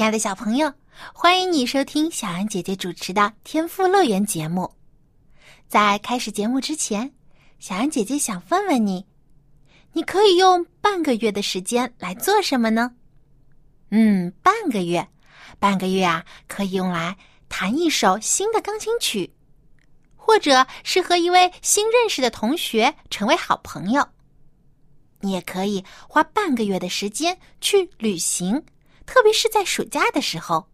亲爱的小朋友，欢迎你收听小安姐姐主持的《天赋乐园》节目。在开始节目之前，小安姐姐想问问你：你可以用半个月的时间来做什么呢？嗯，半个月，半个月啊，可以用来弹一首新的钢琴曲，或者是和一位新认识的同学成为好朋友。你也可以花半个月的时间去旅行。特别是在暑假的时候。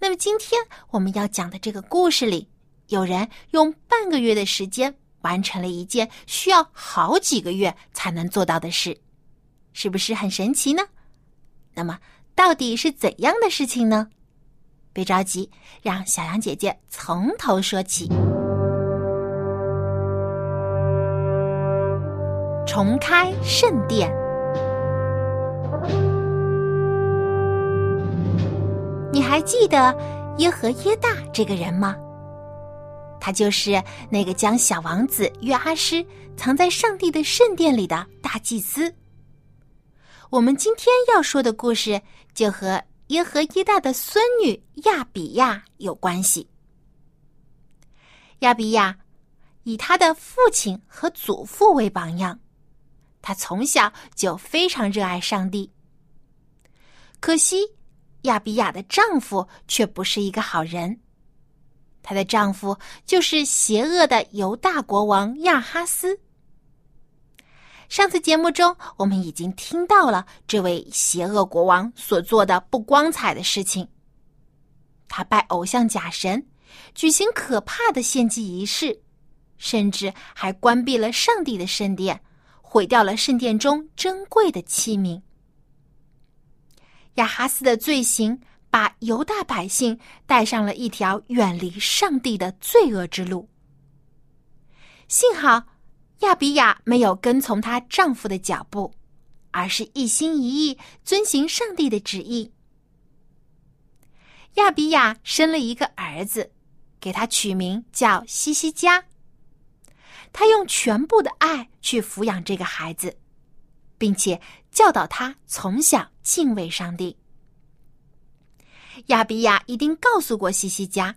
那么今天我们要讲的这个故事里，有人用半个月的时间完成了一件需要好几个月才能做到的事，是不是很神奇呢？那么到底是怎样的事情呢？别着急，让小羊姐姐从头说起。重开圣殿。你还记得耶和耶大这个人吗？他就是那个将小王子约阿施藏在上帝的圣殿里的大祭司。我们今天要说的故事就和耶和耶大的孙女亚比亚有关系。亚比亚以他的父亲和祖父为榜样，他从小就非常热爱上帝。可惜。亚比亚的丈夫却不是一个好人，她的丈夫就是邪恶的犹大国王亚哈斯。上次节目中，我们已经听到了这位邪恶国王所做的不光彩的事情。他拜偶像假神，举行可怕的献祭仪式，甚至还关闭了上帝的圣殿，毁掉了圣殿中珍贵的器皿。亚哈斯的罪行把犹大百姓带上了一条远离上帝的罪恶之路。幸好亚比亚没有跟从她丈夫的脚步，而是一心一意遵行上帝的旨意。亚比亚生了一个儿子，给他取名叫西西加。他用全部的爱去抚养这个孩子，并且。教导他从小敬畏上帝。亚比亚一定告诉过西西家，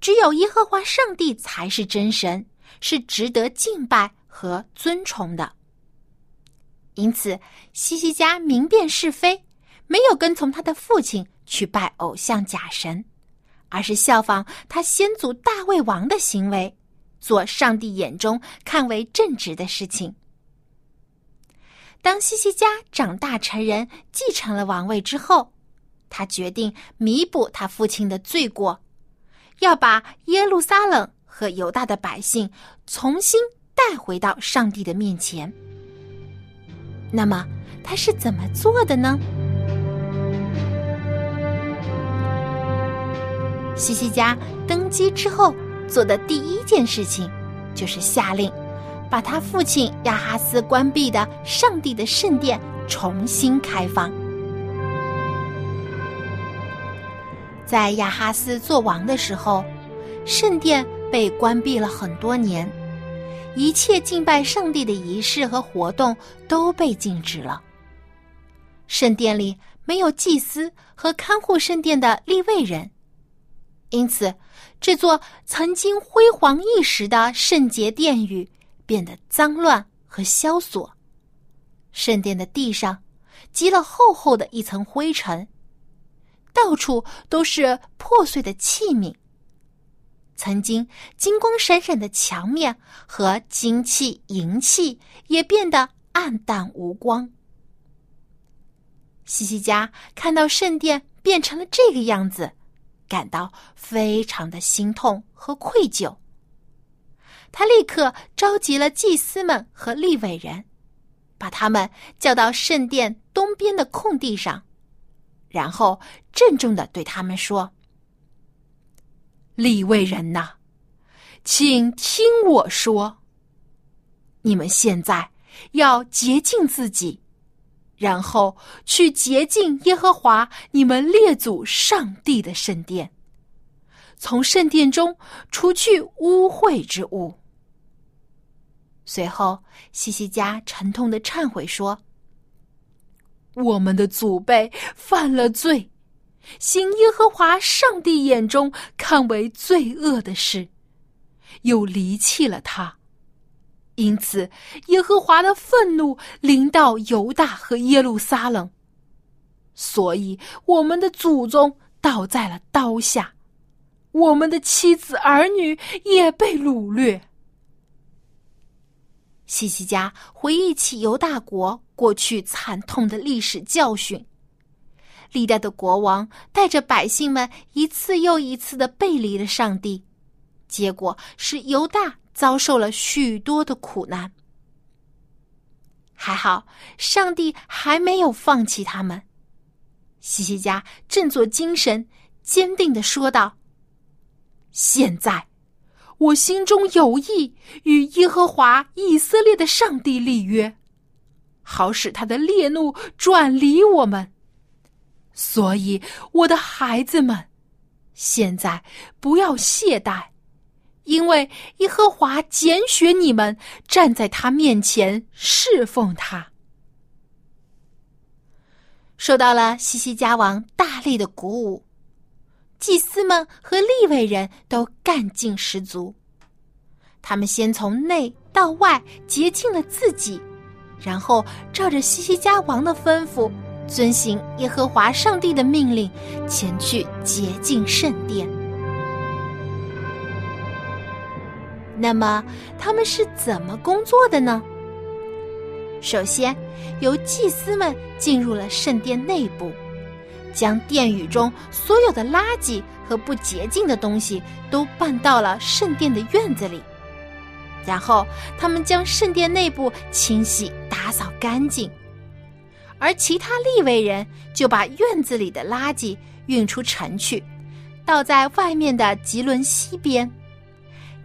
只有耶和华上帝才是真神，是值得敬拜和尊崇的。因此，西西家明辨是非，没有跟从他的父亲去拜偶像假神，而是效仿他先祖大卫王的行为，做上帝眼中看为正直的事情。当西西家长大成人，继承了王位之后，他决定弥补他父亲的罪过，要把耶路撒冷和犹大的百姓重新带回到上帝的面前。那么他是怎么做的呢？西西家登基之后做的第一件事情，就是下令。把他父亲亚哈斯关闭的上帝的圣殿重新开放。在亚哈斯做王的时候，圣殿被关闭了很多年，一切敬拜上帝的仪式和活动都被禁止了。圣殿里没有祭司和看护圣殿的立位人，因此这座曾经辉煌一时的圣洁殿宇。变得脏乱和萧索，圣殿的地上积了厚厚的一层灰尘，到处都是破碎的器皿。曾经金光闪闪的墙面和金器银器也变得暗淡无光。西西家看到圣殿变成了这个样子，感到非常的心痛和愧疚。他立刻召集了祭司们和立伟人，把他们叫到圣殿东边的空地上，然后郑重的对他们说：“利未人呐，请听我说，你们现在要洁净自己，然后去洁净耶和华你们列祖上帝的圣殿，从圣殿中除去污秽之物。”随后，西西家沉痛的忏悔说：“我们的祖辈犯了罪，行耶和华上帝眼中看为罪恶的事，又离弃了他，因此耶和华的愤怒临到犹大和耶路撒冷，所以我们的祖宗倒在了刀下，我们的妻子儿女也被掳掠。”西西家回忆起犹大国过去惨痛的历史教训，历代的国王带着百姓们一次又一次的背离了上帝，结果是犹大遭受了许多的苦难。还好，上帝还没有放弃他们。西西家振作精神，坚定的说道：“现在。”我心中有意与耶和华以色列的上帝立约，好使他的烈怒转离我们。所以，我的孩子们，现在不要懈怠，因为耶和华拣选你们站在他面前侍奉他。受到了西西家王大力的鼓舞。祭司们和立位人都干劲十足，他们先从内到外洁净了自己，然后照着西西家王的吩咐，遵行耶和华上帝的命令，前去洁净圣殿。那么他们是怎么工作的呢？首先，由祭司们进入了圣殿内部。将殿宇中所有的垃圾和不洁净的东西都搬到了圣殿的院子里，然后他们将圣殿内部清洗打扫干净，而其他立位人就把院子里的垃圾运出城去，倒在外面的吉伦西边。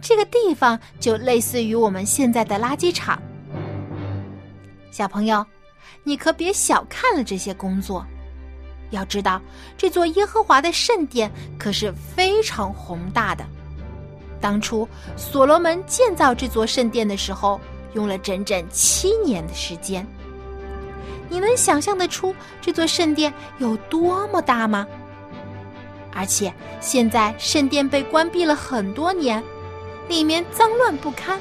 这个地方就类似于我们现在的垃圾场。小朋友，你可别小看了这些工作。要知道，这座耶和华的圣殿可是非常宏大的。当初所罗门建造这座圣殿的时候，用了整整七年的时间。你能想象得出这座圣殿有多么大吗？而且现在圣殿被关闭了很多年，里面脏乱不堪，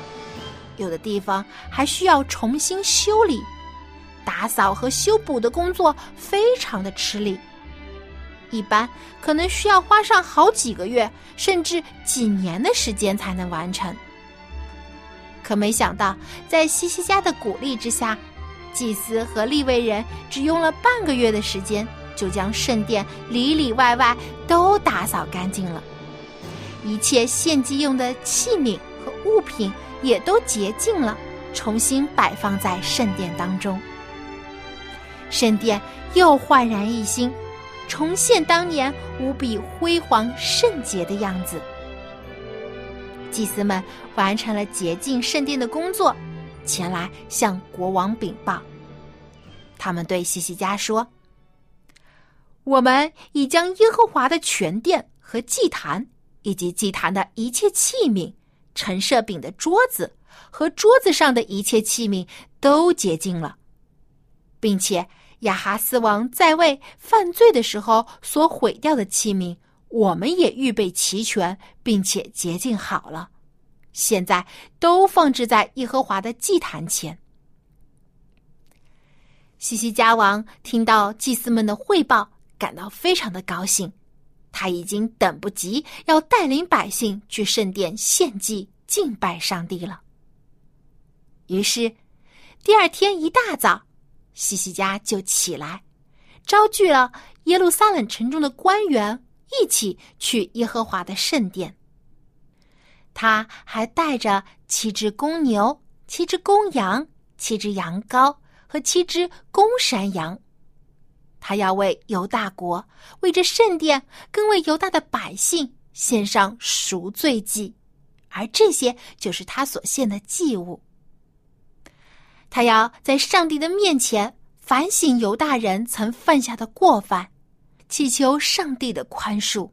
有的地方还需要重新修理。打扫和修补的工作非常的吃力，一般可能需要花上好几个月，甚至几年的时间才能完成。可没想到，在西西家的鼓励之下，祭司和立位人只用了半个月的时间，就将圣殿里里外外都打扫干净了，一切献祭用的器皿和物品也都洁净了，重新摆放在圣殿当中。圣殿又焕然一新，重现当年无比辉煌圣洁的样子。祭司们完成了洁净圣殿的工作，前来向国王禀报。他们对西西家说：“我们已将耶和华的全殿和祭坛，以及祭坛的一切器皿、陈设饼的桌子和桌子上的一切器皿都洁净了。”并且亚哈斯王在位犯罪的时候所毁掉的器皿，我们也预备齐全，并且洁净好了，现在都放置在耶和华的祭坛前。西西家王听到祭司们的汇报，感到非常的高兴，他已经等不及要带领百姓去圣殿献祭敬拜上帝了。于是，第二天一大早。西西家就起来，招聚了耶路撒冷城中的官员，一起去耶和华的圣殿。他还带着七只公牛、七只公羊、七只羊羔和七只公山羊。他要为犹大国、为这圣殿，更为犹大的百姓献上赎罪祭，而这些就是他所献的祭物。他要在上帝的面前反省犹大人曾犯下的过犯，祈求上帝的宽恕。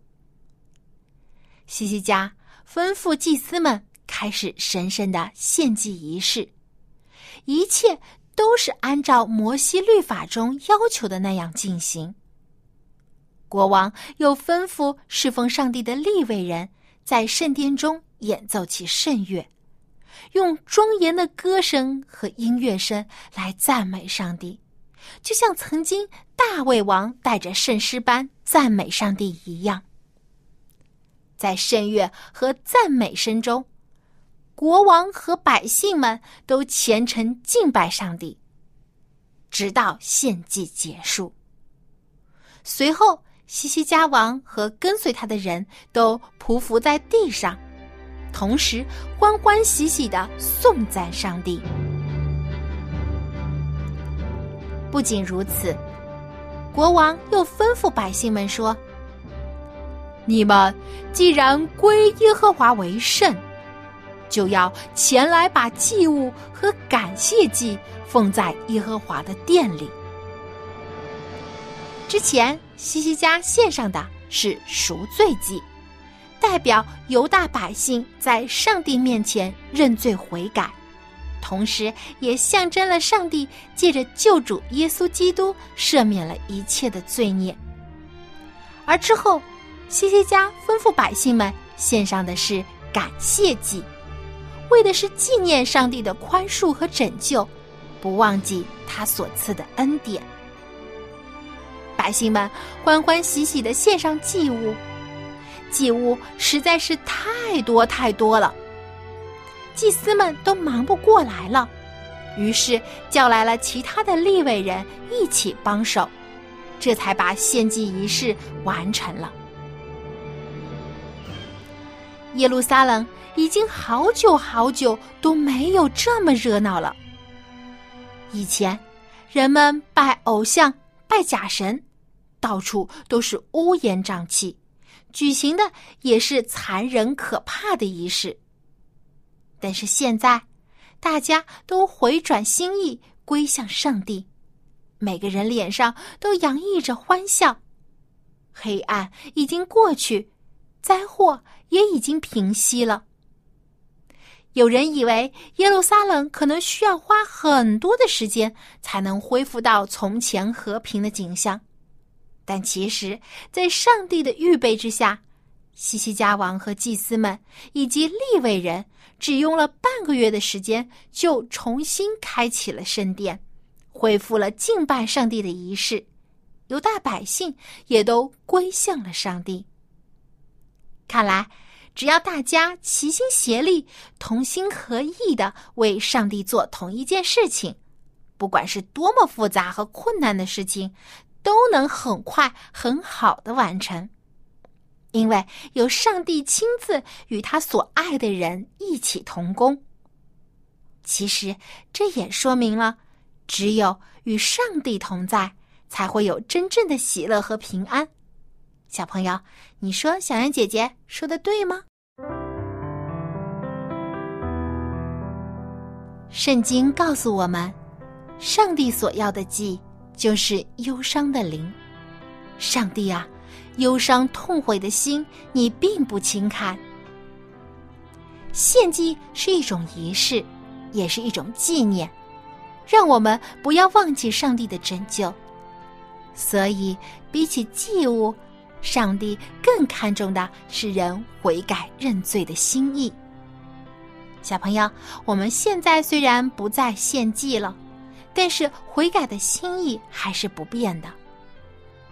西西家吩咐祭司们开始神圣的献祭仪式，一切。都是按照摩西律法中要求的那样进行。国王又吩咐侍奉上帝的立位人在圣殿中演奏起圣乐，用庄严的歌声和音乐声来赞美上帝，就像曾经大卫王带着圣诗班赞美上帝一样。在圣乐和赞美声中。国王和百姓们都虔诚敬拜上帝，直到献祭结束。随后，西西家王和跟随他的人都匍匐在地上，同时欢欢喜喜的颂赞上帝。不仅如此，国王又吩咐百姓们说：“你们既然归耶和华为圣。”就要前来把祭物和感谢祭奉在耶和华的殿里。之前西西家献上的是赎罪祭，代表犹大百姓在上帝面前认罪悔改，同时也象征了上帝借着救主耶稣基督赦免了一切的罪孽。而之后，西西家吩咐百姓们献上的是感谢祭。为的是纪念上帝的宽恕和拯救，不忘记他所赐的恩典。百姓们欢欢喜喜的献上祭物，祭物实在是太多太多了，祭司们都忙不过来了，于是叫来了其他的立位人一起帮手，这才把献祭仪式完成了。耶路撒冷。已经好久好久都没有这么热闹了。以前，人们拜偶像、拜假神，到处都是乌烟瘴气，举行的也是残忍可怕的仪式。但是现在，大家都回转心意，归向上帝，每个人脸上都洋溢着欢笑。黑暗已经过去，灾祸也已经平息了。有人以为耶路撒冷可能需要花很多的时间才能恢复到从前和平的景象，但其实，在上帝的预备之下，西西家王和祭司们以及立位人只用了半个月的时间，就重新开启了圣殿，恢复了敬拜上帝的仪式，犹大百姓也都归向了上帝。看来。只要大家齐心协力、同心合意的为上帝做同一件事情，不管是多么复杂和困难的事情，都能很快很好的完成。因为有上帝亲自与他所爱的人一起同工。其实这也说明了，只有与上帝同在，才会有真正的喜乐和平安。小朋友，你说小羊姐姐说的对吗？圣经告诉我们，上帝所要的祭就是忧伤的灵。上帝啊，忧伤痛悔的心，你并不轻看。献祭是一种仪式，也是一种纪念，让我们不要忘记上帝的拯救。所以，比起祭物，上帝更看重的是人悔改认罪的心意。小朋友，我们现在虽然不再献祭了，但是悔改的心意还是不变的。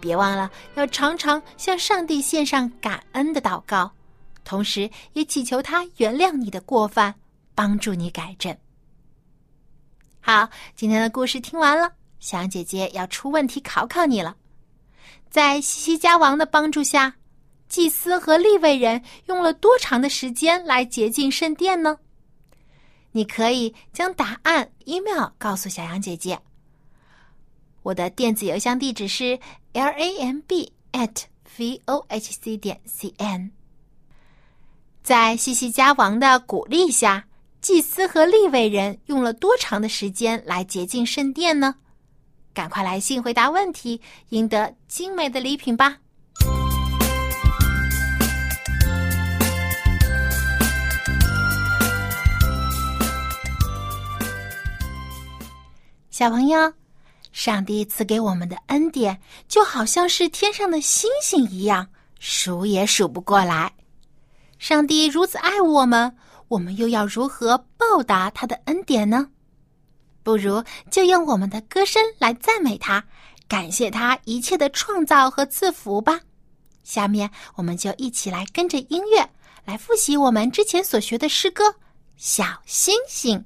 别忘了要常常向上帝献上感恩的祷告，同时也祈求他原谅你的过犯，帮助你改正。好，今天的故事听完了，小羊姐姐要出问题考考你了。在西西家王的帮助下，祭司和立位人用了多长的时间来洁净圣殿呢？你可以将答案 email 告诉小羊姐姐，我的电子邮箱地址是 l a m b at v o h c 点 c n。在西西家王的鼓励下，祭司和利未人用了多长的时间来洁净圣殿呢？赶快来信回答问题，赢得精美的礼品吧！小朋友，上帝赐给我们的恩典就好像是天上的星星一样，数也数不过来。上帝如此爱我们，我们又要如何报答他的恩典呢？不如就用我们的歌声来赞美他，感谢他一切的创造和赐福吧。下面，我们就一起来跟着音乐来复习我们之前所学的诗歌《小星星》。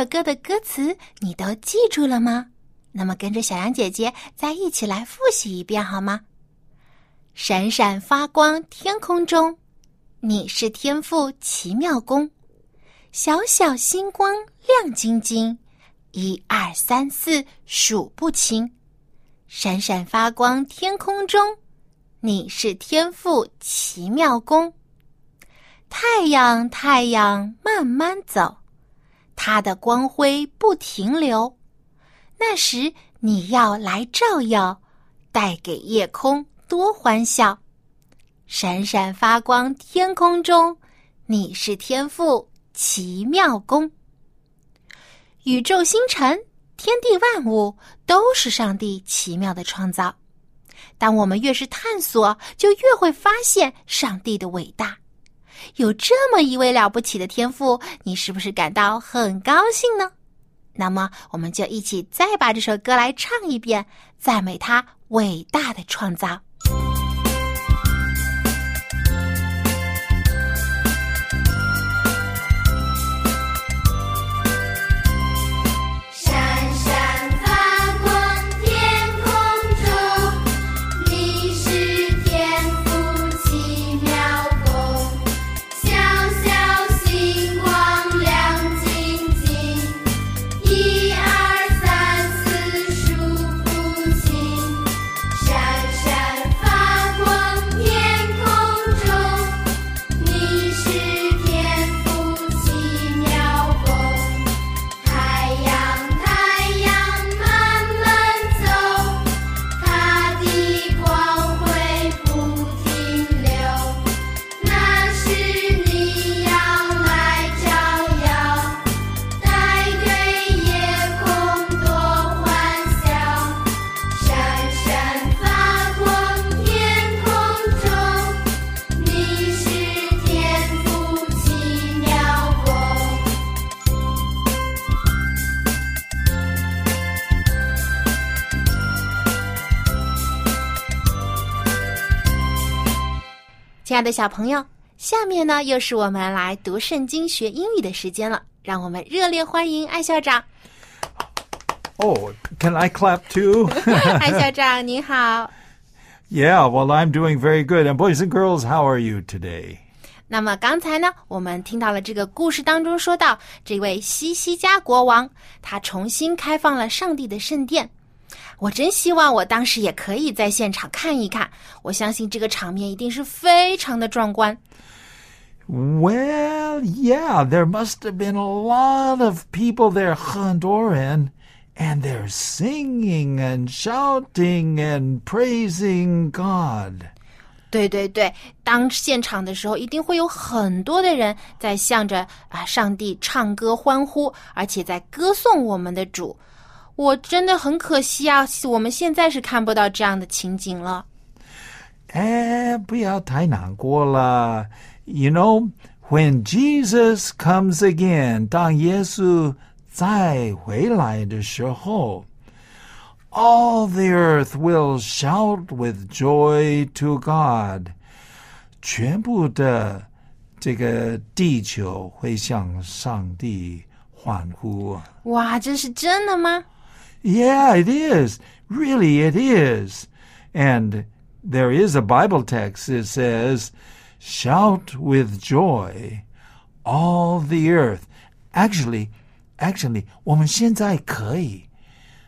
首歌的歌词你都记住了吗？那么跟着小羊姐姐再一起来复习一遍好吗？闪闪发光天空中，你是天赋奇妙功，小小星光亮晶晶，一二三四数不清。闪闪发光天空中，你是天赋奇妙功。太阳太阳慢慢走。它的光辉不停留，那时你要来照耀，带给夜空多欢笑。闪闪发光天空中，你是天赋奇妙功。宇宙星辰、天地万物都是上帝奇妙的创造。当我们越是探索，就越会发现上帝的伟大。有这么一位了不起的天赋，你是不是感到很高兴呢？那么，我们就一起再把这首歌来唱一遍，赞美他伟大的创造。亲爱的小朋友，下面呢又是我们来读圣经、学英语的时间了。让我们热烈欢迎艾校长。Oh, can I clap too? 艾校长你好。yeah, well, I'm doing very good. And boys and girls, how are you today? 那么刚才呢，我们听到了这个故事当中说到，这位西西家国王，他重新开放了上帝的圣殿。我真希望我当时也可以在现场看一看，我相信这个场面一定是非常的壮观。 Well, yeah, there must have been a lot of people there, Honduran, and they're singing and shouting and praising God. 对对对，当现场的时候，一定会有很多的人在向着啊上帝唱歌欢呼，而且在歌颂我们的主。 我真的很可惜啊，我们现在是看不到这样的情景了。哎，不要太难过了。You know, when Jesus comes again，当耶稣再回来的时候，all the earth will shout with joy to God。全部的这个地球会向上帝欢呼。哇，这是真的吗？ Yeah, it is. Really, it is. And there is a Bible text that says, Shout with joy, all the earth. Actually, actually, 我们现在可以.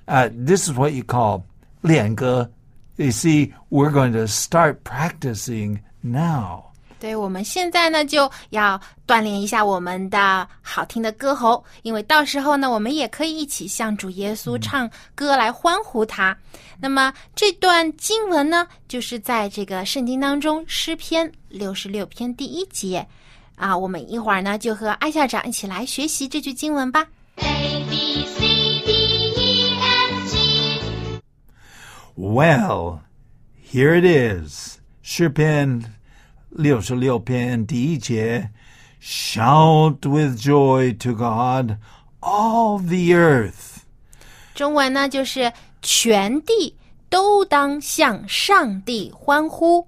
Uh, this is what you call 练歌. You see, we're going to start practicing now. 对，我们现在呢就要锻炼一下我们的好听的歌喉，因为到时候呢，我们也可以一起向主耶稣唱歌来欢呼他。那么这段经文呢，就是在这个圣经当中诗篇六十六篇第一节啊。我们一会儿呢就和艾校长一起来学习这句经文吧。A B C D E F G Well, here it is. 诗篇六十六篇第一节 Shout with joy to God, all the earth. 中文呢就是全地都当向上帝欢呼。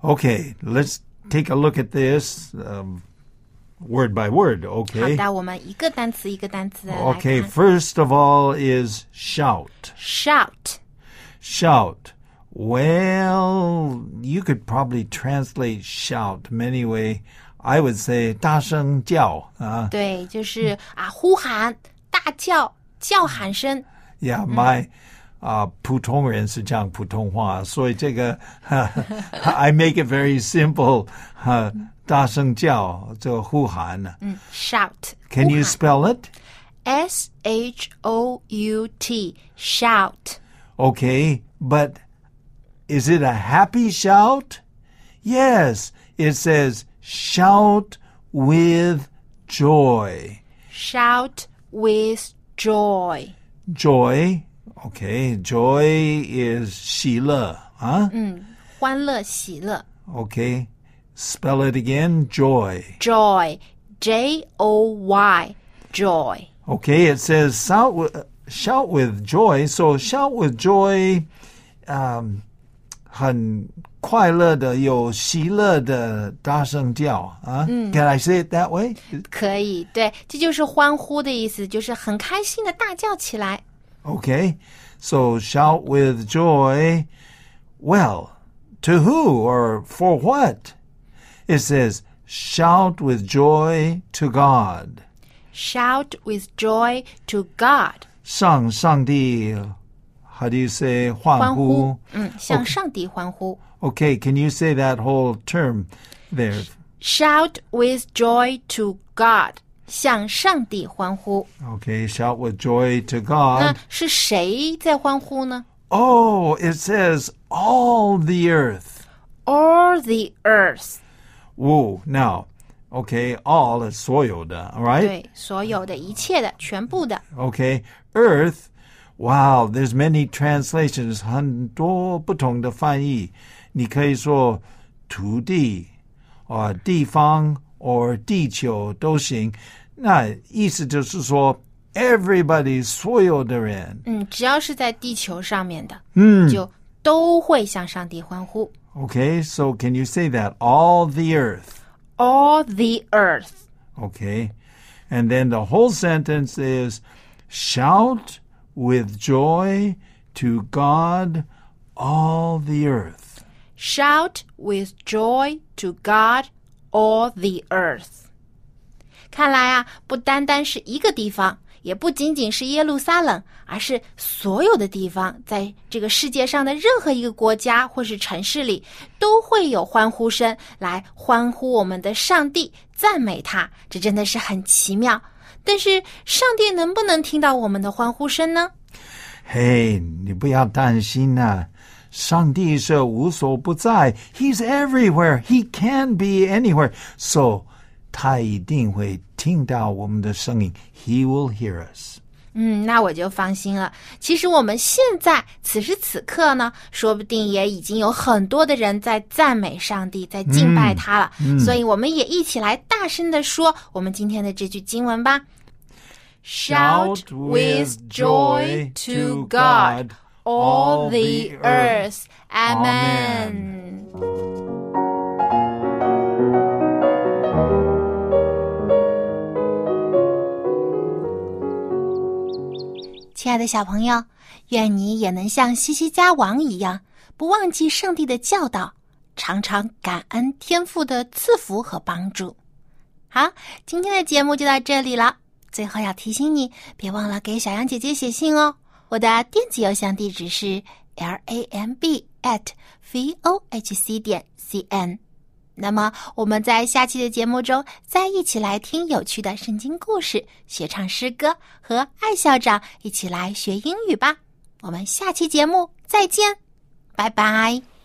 Okay, let's take a look at this um, word by word, 好 okay? 的，我们一个单词一个单词地来 Okay, 看。 first of all is shout. Shout。 Shout. Well, you could probably translate shout many way. I would say 大声叫啊。对，就是啊，呼喊、大叫、叫喊声。 Yeah, my 啊、普通人是讲普通话，所以这个 I make it very simple 哈、大声叫就呼喊。嗯，shout。 Can you spell it? S H O U T shout。 Okay, but is it a happy shout? Yes, it says shout with joy. Shout with joy。 Joy, okay, joy is 喜乐, huh? 欢乐、喜乐。 Okay, spell it again, joy. Joy。J O Y。Joy。 Okay, it says shout with, shout with joy. So shout with joy, um, 很快乐的有喜乐的大声叫啊。Can I say it that way? 可以，对，这就是欢呼的意思，就是很开心的大叫起来。 Okay, so shout with joy. Well, to who or for what? It says shout with joy to God. Shout with joy to God。上上帝 how do you say 欢欢呼呼？，嗯，向上帝欢呼。 Okay, can you say that whole term there? Shout with joy to God，向上帝欢呼。 Okay, shout with joy to 那 God. 是谁在欢呼呢 Oh, it says all the earth. ？All the earth， Whoa, now, okay, all is 所有的, all right? 对，所有的一切的，全部的。 Okay, earth. Wow, there's many translations. 很多不同的翻译。你可以说土地，或地方，或地球都行。那意思就是说，everybody 所有的人。嗯，只要是在地球上面的，嗯就都会向上帝欢呼。 Okay, so can you say that? All the earth. All the earth， Okay. And then the whole sentence is shout with joy to God, all the earth. shout with joy to God, all the earth。看来啊，不单单是一个地方，也不仅仅是耶路撒冷，而是所有的地方，在这个世界上的任何一个国家或是城市里，都会有欢呼声来欢呼我们的上帝，赞美他。这真的是很奇妙。但是，上帝能不能听到我们的欢呼声呢？嘿，你不要担心呐、上帝是无所不在，He's everywhere. He can be anywhere. So 他一定会听到我们的声音，He will hear us. 嗯，那我就放心了。其实我们现在此时此刻呢，说不定也已经有很多的人在赞美上帝，在敬拜他了。所以我们也一起来大声的说我们今天的这句经文吧。Shout with joy to God, all the earth. Amen. 亲爱的小朋友，愿你也能像西西家王一样，不忘记上帝的教导，常常感恩天父的赐福和帮助。好，今天的节目就到这里了。最后要提醒你，别忘了给小羊姐姐写信哦。我的电子邮箱地址是 l a m b at v o h c 点 c n。那么我们在下期的节目中再一起来听有趣的圣经故事，学唱诗歌，和艾校长一起来学英语吧。我们下期节目再见，拜拜。